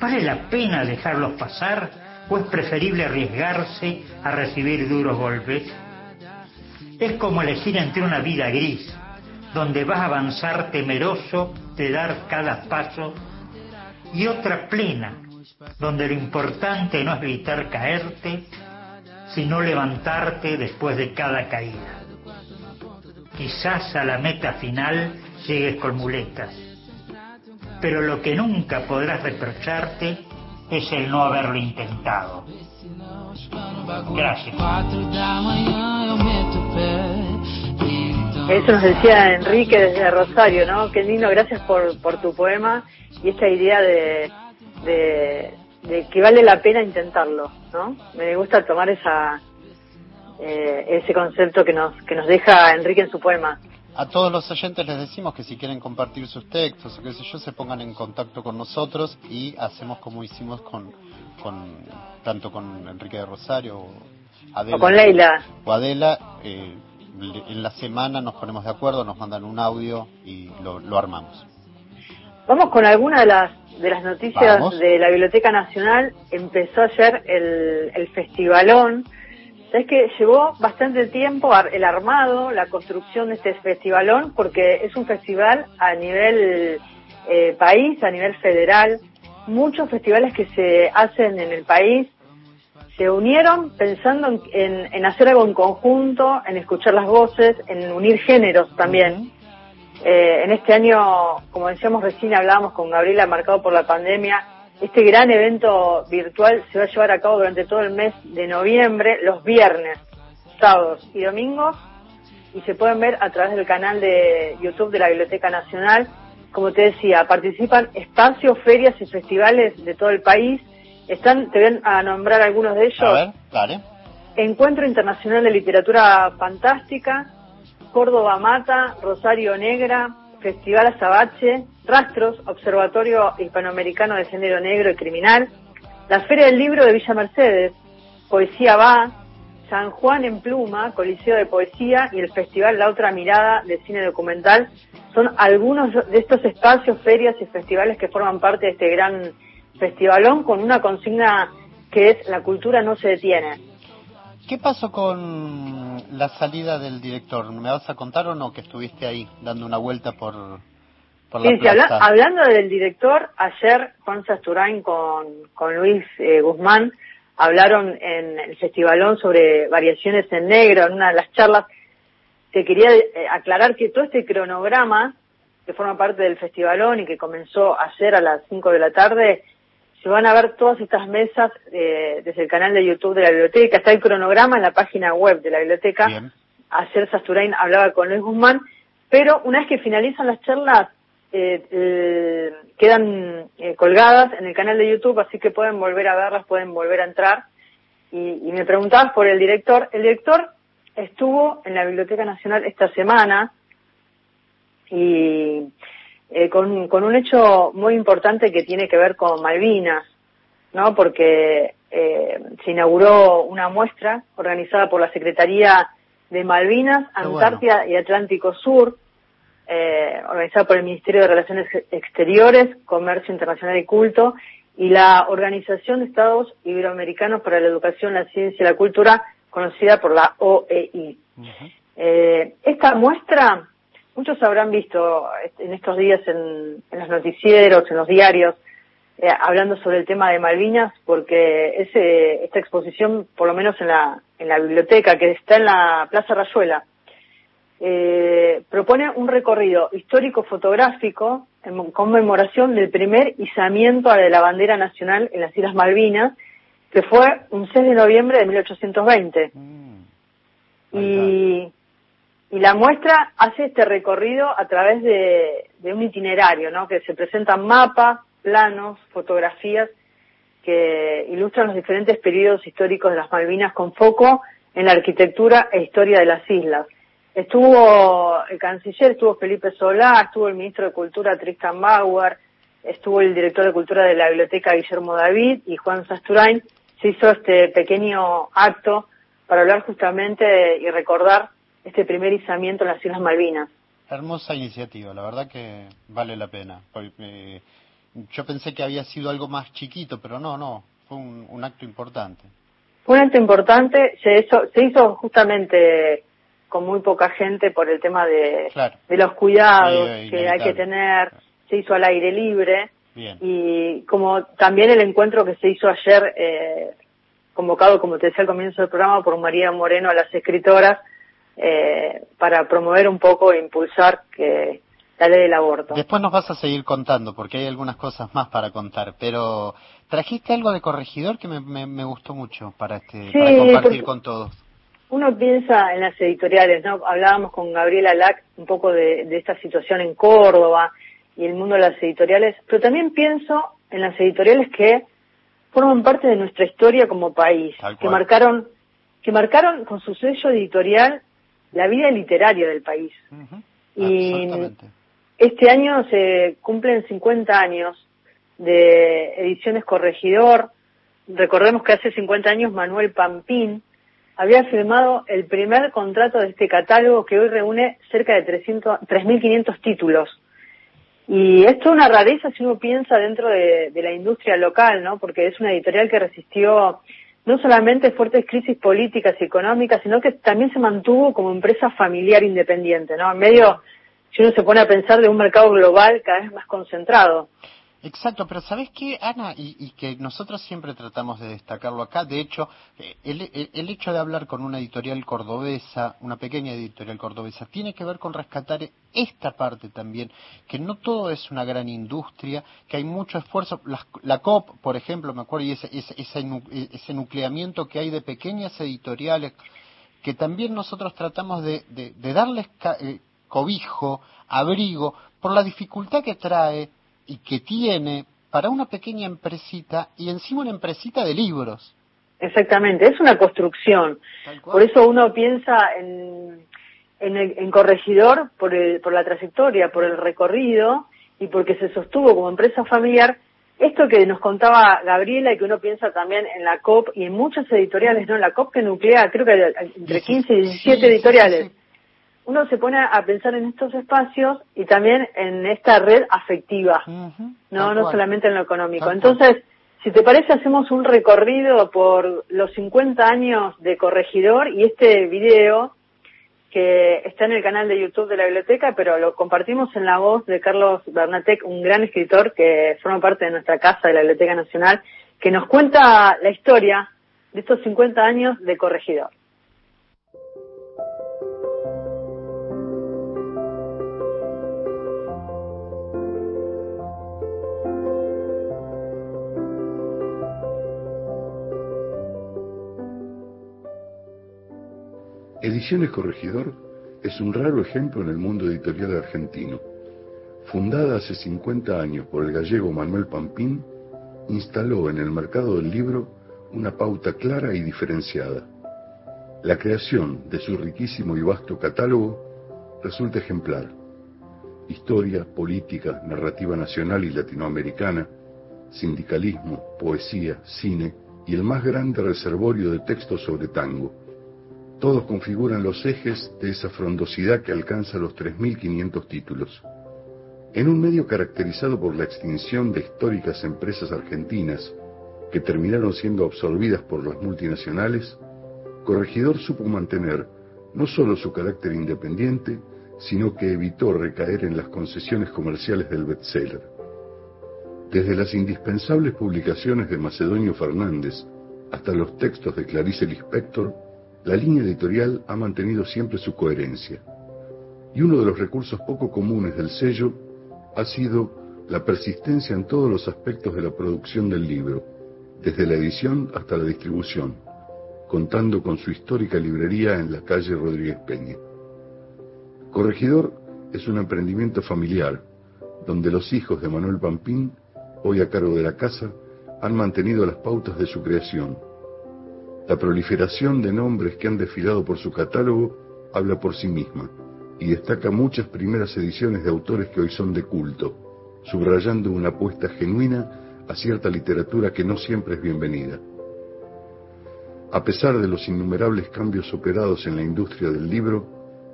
¿Vale la pena dejarlos pasar o es preferible arriesgarse a recibir duros golpes? Es como elegir entre una vida gris, donde vas a avanzar temeroso de dar cada paso, y otra plena, donde lo importante no es evitar caerte, sino levantarte después de cada caída. Quizás a la meta final llegues con muletas, pero lo que nunca podrás reprocharte es el no haberlo intentado. Gracias. Eso nos decía Enrique desde Rosario, ¿no? Qué lindo, gracias por, por tu poema y esta idea de, de, que vale la pena intentarlo, ¿no? Me gusta tomar esa eh, ese concepto que nos que nos deja Enrique en su poema. A todos los oyentes les decimos que si quieren compartir sus textos o qué sé yo, se pongan en contacto con nosotros y hacemos como hicimos con, con tanto con Enrique de Rosario o Adela. O con Leila. O Adela, eh, en la semana nos ponemos de acuerdo, nos mandan un audio y lo, lo armamos. Vamos con alguna de las de las noticias de la Biblioteca Nacional. Empezó ayer el, el festivalón. Es que llevó bastante tiempo el armado, la construcción de este festivalón, porque es un festival a nivel eh, país, a nivel federal. Muchos festivales que se hacen en el país se unieron pensando en, en, hacer algo en conjunto, en escuchar las voces, en unir géneros también. Eh, en este año, como decíamos recién, hablábamos con Gabriela, marcado por la pandemia, este gran evento virtual se va a llevar a cabo durante todo el mes de noviembre, los viernes, sábados y domingos, y se pueden ver a través del canal de YouTube de la Biblioteca Nacional. Como te decía, participan espacios, ferias y festivales de todo el país. Están, te ven a nombrar algunos de ellos. A ver, dale. Encuentro Internacional de Literatura Fantástica, Córdoba Mata, Rosario Negra, Festival Azabache, Rastros, Observatorio Hispanoamericano de Género Negro y Criminal, la Feria del Libro de Villa Mercedes, Poesía Va, San Juan en Pluma, Coliseo de Poesía y el Festival La Otra Mirada de Cine Documental son algunos de estos espacios, ferias y festivales que forman parte de este gran festivalón con una consigna que es la cultura no se detiene. ¿Qué pasó con la salida del director? ¿Me vas a contar o no que estuviste ahí dando una vuelta por, por la Sí, plaza? habla- hablando del director, ayer Juan Sasturain con, con Luis eh, Guzmán hablaron en el festivalón sobre variaciones en negro, en una de las charlas. Te quería eh, aclarar que todo este cronograma que forma parte del festivalón y que comenzó ayer a las 5 de la tarde, se van a ver todas estas mesas eh, desde el canal de YouTube de la biblioteca. Está el cronograma en la página web de la biblioteca. Ayer Sasturain hablaba con Luis Guzmán, pero una vez que finalizan las charlas, eh, eh, quedan eh, colgadas en el canal de YouTube, así que pueden volver a verlas, pueden volver a entrar. Y, y me preguntabas por el director. El director estuvo en la Biblioteca Nacional esta semana y eh, con, con un hecho muy importante que tiene que ver con Malvinas, ¿no? Porque eh, se inauguró una muestra organizada por la Secretaría de Malvinas, bueno. Antártida y Atlántico Sur, eh, organizada por el Ministerio de Relaciones Exteriores, Comercio Internacional y Culto, y la Organización de Estados Iberoamericanos para la Educación, la Ciencia y la Cultura, conocida por la OEI. Eh, esta muestra, muchos habrán visto en estos días en, en los noticieros, en los diarios, eh, hablando sobre el tema de Malvinas, porque ese, esta exposición, por lo menos en la, en la biblioteca, que está en la Plaza Rayuela, eh, propone un recorrido histórico-fotográfico en conmemoración del primer izamiento de la bandera nacional en las Islas Malvinas, que fue un 6 de noviembre de 1820. Y, y la muestra hace este recorrido a través de, un itinerario, ¿no? Que se presentan mapas, planos, fotografías que ilustran los diferentes periodos históricos de las Malvinas con foco en la arquitectura e historia de las islas. Estuvo el canciller, estuvo Felipe Solá, estuvo el ministro de Cultura Tristan Bauer, estuvo el director de Cultura de la Biblioteca Guillermo David y Juan Sasturain. Se hizo este pequeño acto para hablar justamente y recordar este primer izamiento en las Islas Malvinas. Hermosa iniciativa, la verdad que vale la pena. Eh, yo pensé que había sido algo más chiquito, pero no, no, fue un, un acto importante. Fue un acto importante, se hizo, se hizo justamente con muy poca gente por el tema de, Claro. de los cuidados Sí, que hay que tener, se hizo al aire libre Bien. y como también el encuentro que se hizo ayer, eh, convocado, como te decía al comienzo del programa, por María Moreno a las escritoras, eh, para promover un poco e impulsar que la ley del aborto. Después nos vas a seguir contando, porque hay algunas cosas más para contar, pero trajiste algo de corregidor que me, me, me gustó mucho para, este, Sí, para compartir con todos. Uno piensa en las editoriales, ¿no? Hablábamos con Gabriela Lack un poco de, de esta situación en Córdoba y el mundo de las editoriales, pero también pienso en las editoriales que forman parte de nuestra historia como país, que marcaron, que marcaron con su sello editorial la vida literaria del país. Y Absolutamente. este año se cumplen 50 años de Ediciones Corregidor. Recordemos que hace 50 años Manuel Pampín había firmado el primer contrato de este catálogo que hoy reúne cerca de 300 3.500 títulos. Y esto es una rareza si uno piensa dentro de, de la industria local, ¿no? Porque es una editorial que resistió no solamente fuertes crisis políticas y económicas, sino que también se mantuvo como empresa familiar independiente, ¿no? En medio, si uno se pone a pensar de un mercado global cada vez más concentrado. Exacto, pero ¿sabes qué, Ana? Y, y que nosotros siempre tratamos de destacarlo acá. De hecho, eh, el, el- el hecho de hablar con una editorial cordobesa, una pequeña editorial cordobesa, tiene que ver con rescatar esta parte también, que no todo es una gran industria, que hay mucho esfuerzo. Las- La, COP, por ejemplo, me acuerdo, y ese, ese, ese nucleamiento que hay de pequeñas editoriales, que también nosotros tratamos de, de- de darles ca- eh, cobijo, abrigo, por la dificultad que trae y que tiene para una pequeña empresita y encima una empresita de libros. Exactamente, es una construcción. Por eso uno piensa en, en, el, en Corregidor, por, el, por la trayectoria, por el recorrido y porque se sostuvo como empresa familiar, esto que nos contaba Gabriela y que uno piensa también en la COP y en muchas editoriales, ¿no? La COP que nuclea, creo que entre 15 y 17 editoriales. Uno se pone a pensar en estos espacios y también en esta red afectiva, no no solamente en lo económico. Entonces, si te parece, hacemos un recorrido por los 50 años de Corregidor y este video que está en el canal de YouTube de la biblioteca, pero lo compartimos en la voz de Carlos Bernatec, un gran escritor que forma parte de nuestra casa de la Biblioteca Nacional, que nos cuenta la historia de estos 50 años de Corregidor. Ediciones Corregidor es un raro ejemplo en el mundo editorial argentino. Fundada hace 50 años por el gallego Manuel Pampín, instaló en el mercado del libro una pauta clara y diferenciada. La creación de su riquísimo y vasto catálogo resulta ejemplar. Historia, política, narrativa nacional y latinoamericana, sindicalismo, poesía, cine y el más grande reservorio de textos sobre tango todos configuran los ejes de esa frondosidad que alcanza los 3.500 títulos. En un medio caracterizado por la extinción de históricas empresas argentinas que terminaron siendo absorbidas por las multinacionales, Corregidor supo mantener no solo su carácter independiente, sino que evitó recaer en las concesiones comerciales del bestseller. Desde las indispensables publicaciones de Macedonio Fernández hasta los textos de Clarice Lispector, la línea editorial ha mantenido siempre su coherencia. Y uno de los recursos poco comunes del sello ha sido la persistencia en todos los aspectos de la producción del libro, desde la edición hasta la distribución, contando con su histórica librería en la calle Rodríguez Peña. Corregidor es un emprendimiento familiar, donde los hijos de Manuel Pampín, hoy a cargo de la casa, han mantenido las pautas de su creación la proliferación de nombres que han desfilado por su catálogo habla por sí misma y destaca muchas primeras ediciones de autores que hoy son de culto, subrayando una apuesta genuina a cierta literatura que no siempre es bienvenida. A pesar de los innumerables cambios operados en la industria del libro,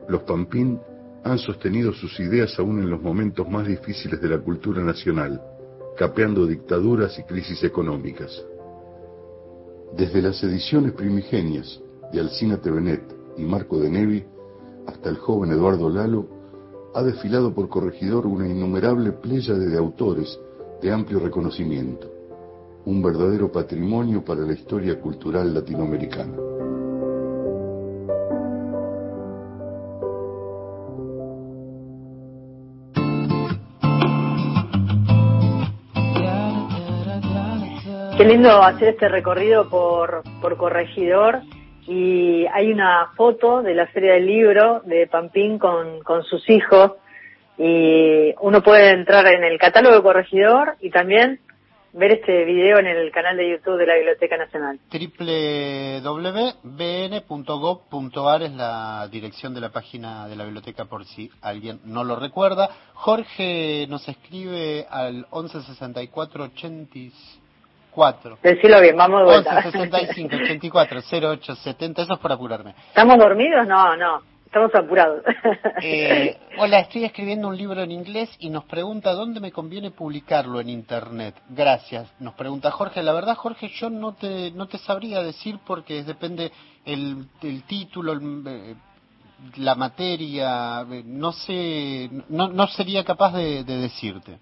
los Pampín han sostenido sus ideas aún en los momentos más difíciles de la cultura nacional, capeando dictaduras y crisis económicas. Desde las ediciones primigenias de Alcina Tevenet y Marco de Nevi hasta el joven Eduardo Lalo, ha desfilado por corregidor una innumerable pléyade de autores de amplio reconocimiento, un verdadero patrimonio para la historia cultural latinoamericana. Hacer este recorrido por, por Corregidor y hay una foto de la Feria del Libro de Pampín con, con sus hijos y uno puede entrar en el catálogo de Corregidor y también ver este video en el canal de YouTube de la Biblioteca Nacional. www.bn.gov.ar es la dirección de la página de la biblioteca por si alguien no lo recuerda. Jorge nos escribe al 1164 80 4. Decilo bien, vamos de vuelta. 11 65 84 08 70, eso es por apurarme. ¿Estamos dormidos? No, no. Estamos apurados. Eh, hola, estoy escribiendo un libro en inglés y nos pregunta dónde me conviene publicarlo en internet. Gracias. Nos pregunta Jorge. La verdad, Jorge, yo no te no te sabría decir porque depende el, el título, el, eh, la materia. Eh, no sé, no, no sería capaz de, de decirte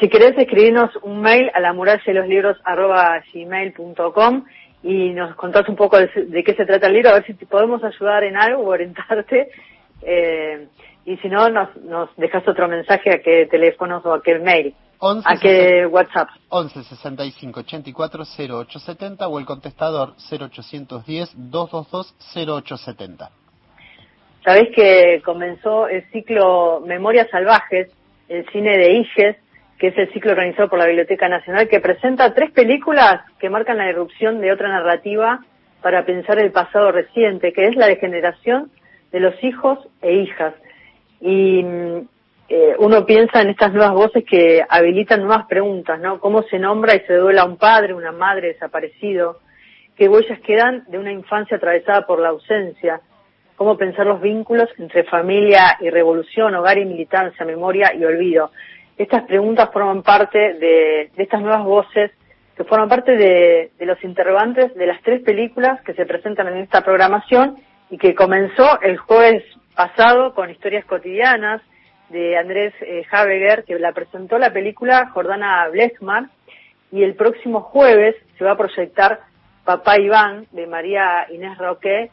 si querés escribirnos un mail a la muralla de los libros arroba gmail.com y nos contás un poco de, qué se trata el libro, a ver si te podemos ayudar en algo o orientarte. Eh, y si no, nos, nos dejas otro mensaje a qué teléfonos o a qué mail. ¿A qué WhatsApp? 11 65 84 0870 o el contestador 0810 222 0870. Sabés que comenzó el ciclo Memorias Salvajes, el cine de Iges, que es el ciclo organizado por la Biblioteca Nacional, que presenta tres películas que marcan la irrupción de otra narrativa para pensar el pasado reciente, que es la degeneración de los hijos e hijas. Y mm, eh, uno piensa en estas nuevas voces que habilitan nuevas preguntas, ¿no? ¿Cómo se nombra y se duela un padre, una madre desaparecido? ¿Qué huellas quedan de una infancia atravesada por la ausencia? ¿Cómo pensar los vínculos entre familia y revolución, hogar y militancia, memoria y olvido? Estas preguntas forman parte de, estas nuevas voces que forman parte de, los interrogantes de las tres películas que se presentan en esta programación y que comenzó el jueves pasado con historias cotidianas, de Andrés eh, Habeger, que la presentó la película Jordana Blechman, y el próximo jueves se va a proyectar Papá Iván, de María Inés Roque,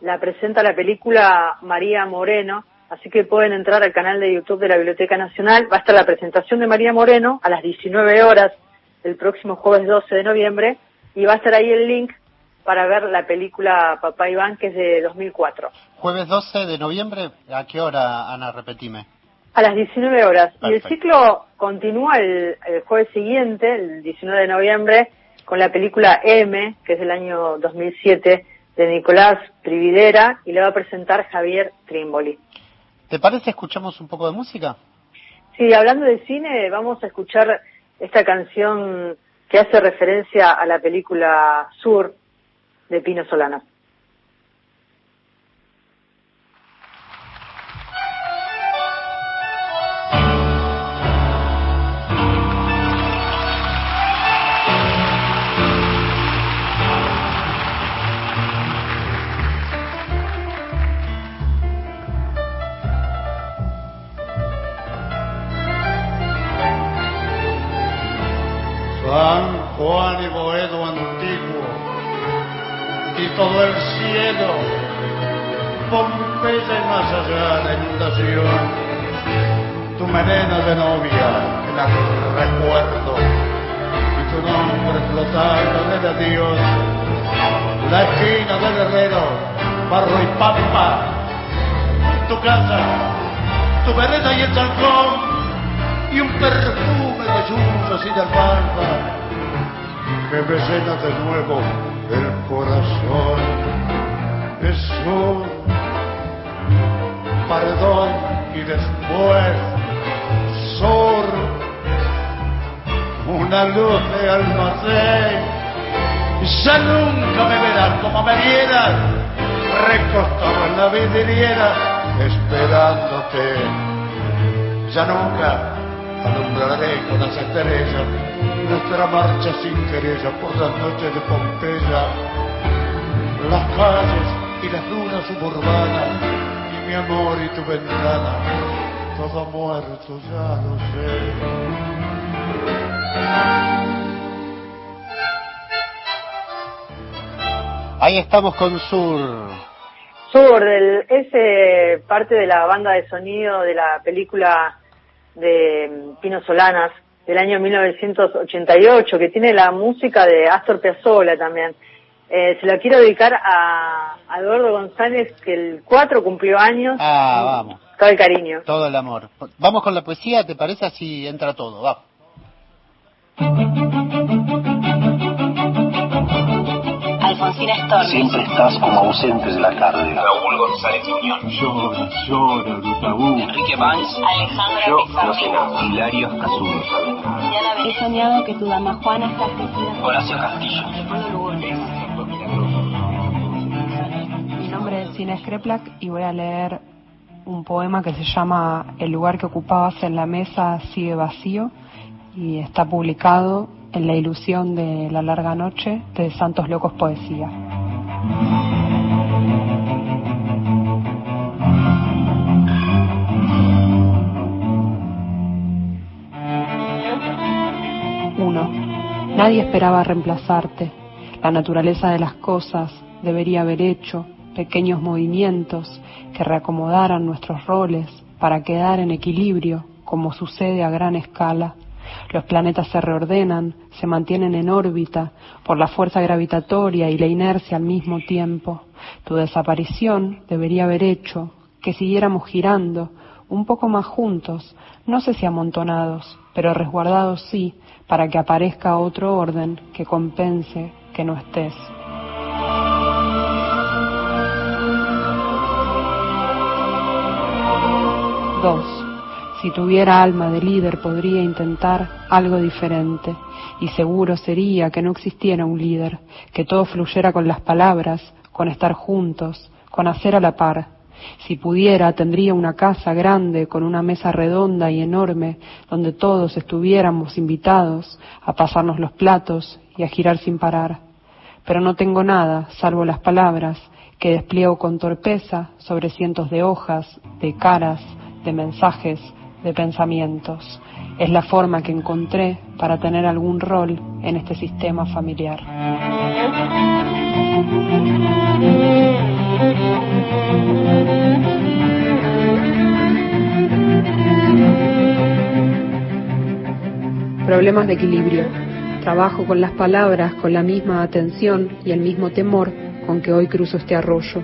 la presenta la película María Moreno, así que pueden entrar al canal de YouTube de la Biblioteca Nacional, va a estar la presentación de María Moreno a las 19 horas el próximo jueves 12 de noviembre, y va a estar ahí el link para ver la película Papá Iván, que es de 2004. Jueves 12 de noviembre, ¿a qué hora, Ana? Repetime. A las 19 horas. Y el ciclo continúa el, jueves siguiente, el 19 de noviembre, con la película M, que es del año 2007, de Nicolás Prividera, y le va a presentar Javier Trimboli. ¿Te parece escuchamos un poco de música? Sí, hablando de cine, vamos a escuchar esta canción que hace referencia a la película Sur de Pino Solana. Todo el cielo, Pompeya y más allá la inundación, tu melena de novia en el recuerdo, y tu nombre flotando el adiós, la esquina del herrero, barro y pampa, tu casa, tu vereda y el chancón, y un perfume de yuyos y de alfalfa. Que me llena de nuevo el corazón. Es un perdón y después sur, una luz de almacén. Ya nunca me verán como me vieran, recostado en la vidriera, esperándote. Ya nunca alumbraré con las estrellas nuestra marcha sin querella por las noches de Pompeya, las calles y las dunas suburbanas, y mi amor y tu ventana, todo muerto ya lo sé. Ahí estamos con Sur. Sur, del, es parte de la banda de sonido de la película de Pino Solanas, del año 1988, que tiene la música de Astor Piazzolla también. Eh, se la quiero dedicar a, Eduardo González, que el 4 cumplió años. Ah, vamos. Todo el cariño. Todo el amor. Vamos con la poesía, ¿te parece? Así entra todo. Va. Alfonsina Storni. Siempre estás como ausente de la tarde. Raúl González Muñoz. Llora, llora, Brutabú. Enrique Banks. Alejandro Pizarro. Hilario Casulo. He soñado que tu dama Juana está asesinada. Horacio Castillo. Mi nombre es Inés Kreplak y voy a leer un poema que se llama El lugar que ocupabas en la mesa sigue vacío y está publicado en La ilusión de la larga noche de Santos Locos Poesía. Uno. Nadie esperaba reemplazarte. La naturaleza de las cosas debería haber hecho pequeños movimientos que reacomodaran nuestros roles para quedar en equilibrio, como sucede a gran escala los planetas se reordenan, se mantienen en órbita por la fuerza gravitatoria y la inercia al mismo tiempo. Tu desaparición debería haber hecho que siguiéramos girando un poco más juntos, no sé si amontonados, pero resguardados sí, para que aparezca otro orden que compense que no estés. dos. Si tuviera alma de líder podría intentar algo diferente y seguro sería que no existiera un líder, que todo fluyera con las palabras, con estar juntos, con hacer a la par. Si pudiera, tendría una casa grande con una mesa redonda y enorme donde todos estuviéramos invitados a pasarnos los platos y a girar sin parar. Pero no tengo nada, salvo las palabras, que despliego con torpeza sobre cientos de hojas, de caras, de mensajes, de pensamientos. Es la forma que encontré para tener algún rol en este sistema familiar. Problemas de equilibrio. Trabajo con las palabras con la misma atención y el mismo temor con que hoy cruzo este arroyo.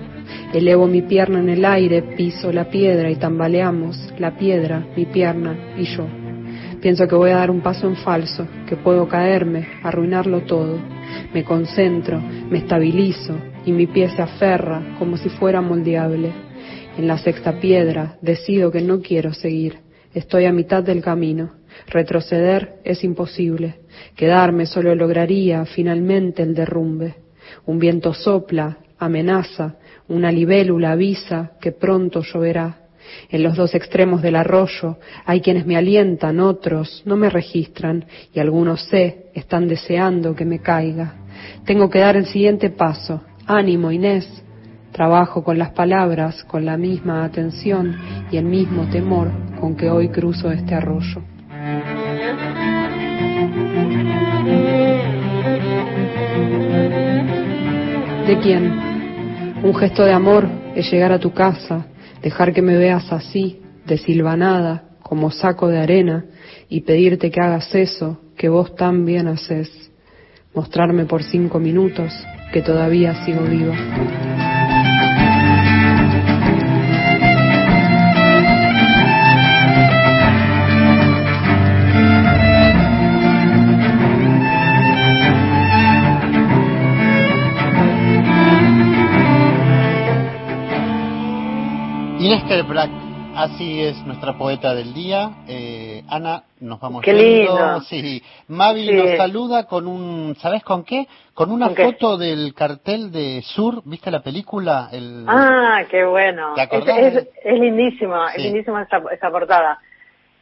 Elevo mi pierna en el aire, piso la piedra y tambaleamos, la piedra, mi pierna y yo. Pienso que voy a dar un paso en falso, que puedo caerme, arruinarlo todo. Me concentro, me estabilizo y mi pie se aferra como si fuera moldeable. En la sexta piedra decido que no quiero seguir. Estoy a mitad del camino. Retroceder es imposible. Quedarme solo lograría finalmente el derrumbe. Un viento sopla, amenaza, una libélula avisa que pronto lloverá. En los dos extremos del arroyo hay quienes me alientan, otros no me registran y algunos sé están deseando que me caiga. Tengo que dar el siguiente paso. Ánimo, Inés. Trabajo con las palabras, con la misma atención y el mismo temor con que hoy cruzo este arroyo. ¿De quién? Un gesto de amor es llegar a tu casa, dejar que me veas así, desilvanada, como saco de arena, y pedirte que hagas eso que vos tan bien haces. Mostrarme por cinco minutos que todavía sigo viva. Inés Kerbrack, así es nuestra poeta del día. Eh, Ana, nos vamos Qué yendo. lindo. Sí. Mavi Sí. nos saluda con un, ¿sabes con qué? Con una ¿Con qué? foto del cartel de Sur, ¿viste la película? El... Ah, qué bueno. ¿Te Es, acordás? es, es lindísima, es Sí. lindísima esa, esa portada.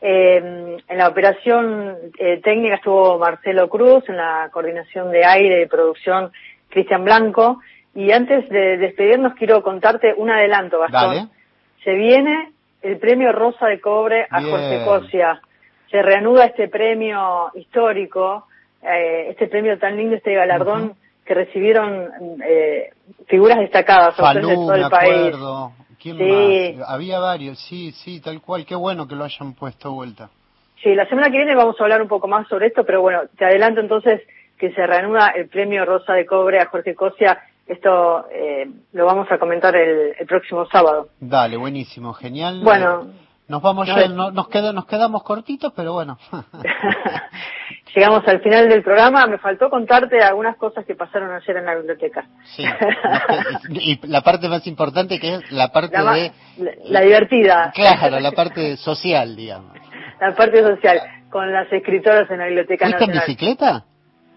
Eh, en la operación eh, técnica estuvo Marcelo Cruz, en la coordinación de aire y producción Cristian Blanco. Y antes de despedirnos quiero contarte un adelanto, Gastón. Dale. Se viene el premio Rosa de Cobre a Bien. Jorge Cosia. Se reanuda este premio histórico, eh, este premio tan lindo, este galardón que recibieron eh, figuras destacadas autores de Falú, todo el país. ¿Quién Sí. más? Había varios, sí, sí, tal cual. Qué bueno que lo hayan puesto vuelta. Sí, la semana que viene vamos a hablar un poco más sobre esto, pero bueno, te adelanto entonces que se reanuda el premio Rosa de Cobre a Jorge Cosia. Esto eh, lo vamos a comentar el, el próximo sábado. Dale, buenísimo, genial. Bueno, Nos vamos no ya, no- nos, queda, nos quedamos cortitos, pero bueno. llegamos al final del programa. Me faltó contarte algunas cosas que pasaron ayer en la biblioteca. Sí. y la parte más importante que es la parte La, de... la- la divertida. Claro, la parte social, digamos. La parte social, con las escritoras en la Biblioteca ¿Fuiste en bicicleta?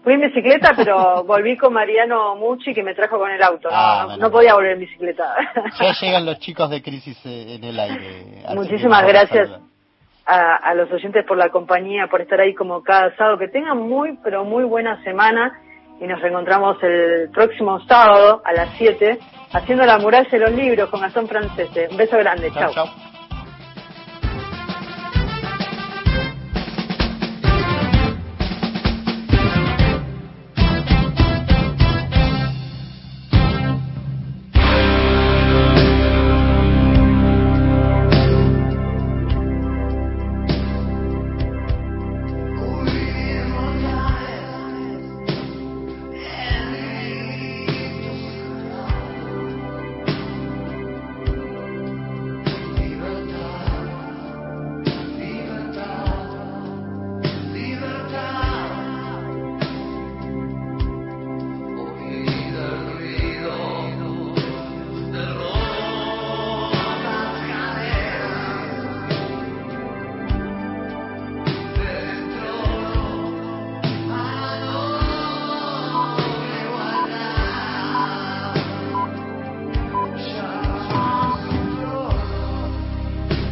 Fui en bicicleta, pero volví con Mariano Mucci, que me trajo con el auto. No, Ah, no- podía volver en bicicleta. Ya llegan los chicos de Crisis eh, en el aire. Muchísimas gracias a, a los oyentes por la compañía, por estar ahí como cada sábado. Que tengan muy, pero muy buena semana y nos reencontramos el próximo sábado a las 7 haciendo la muralla de los libros con Gastón Francese. Un beso grande. Chau, chao. chau.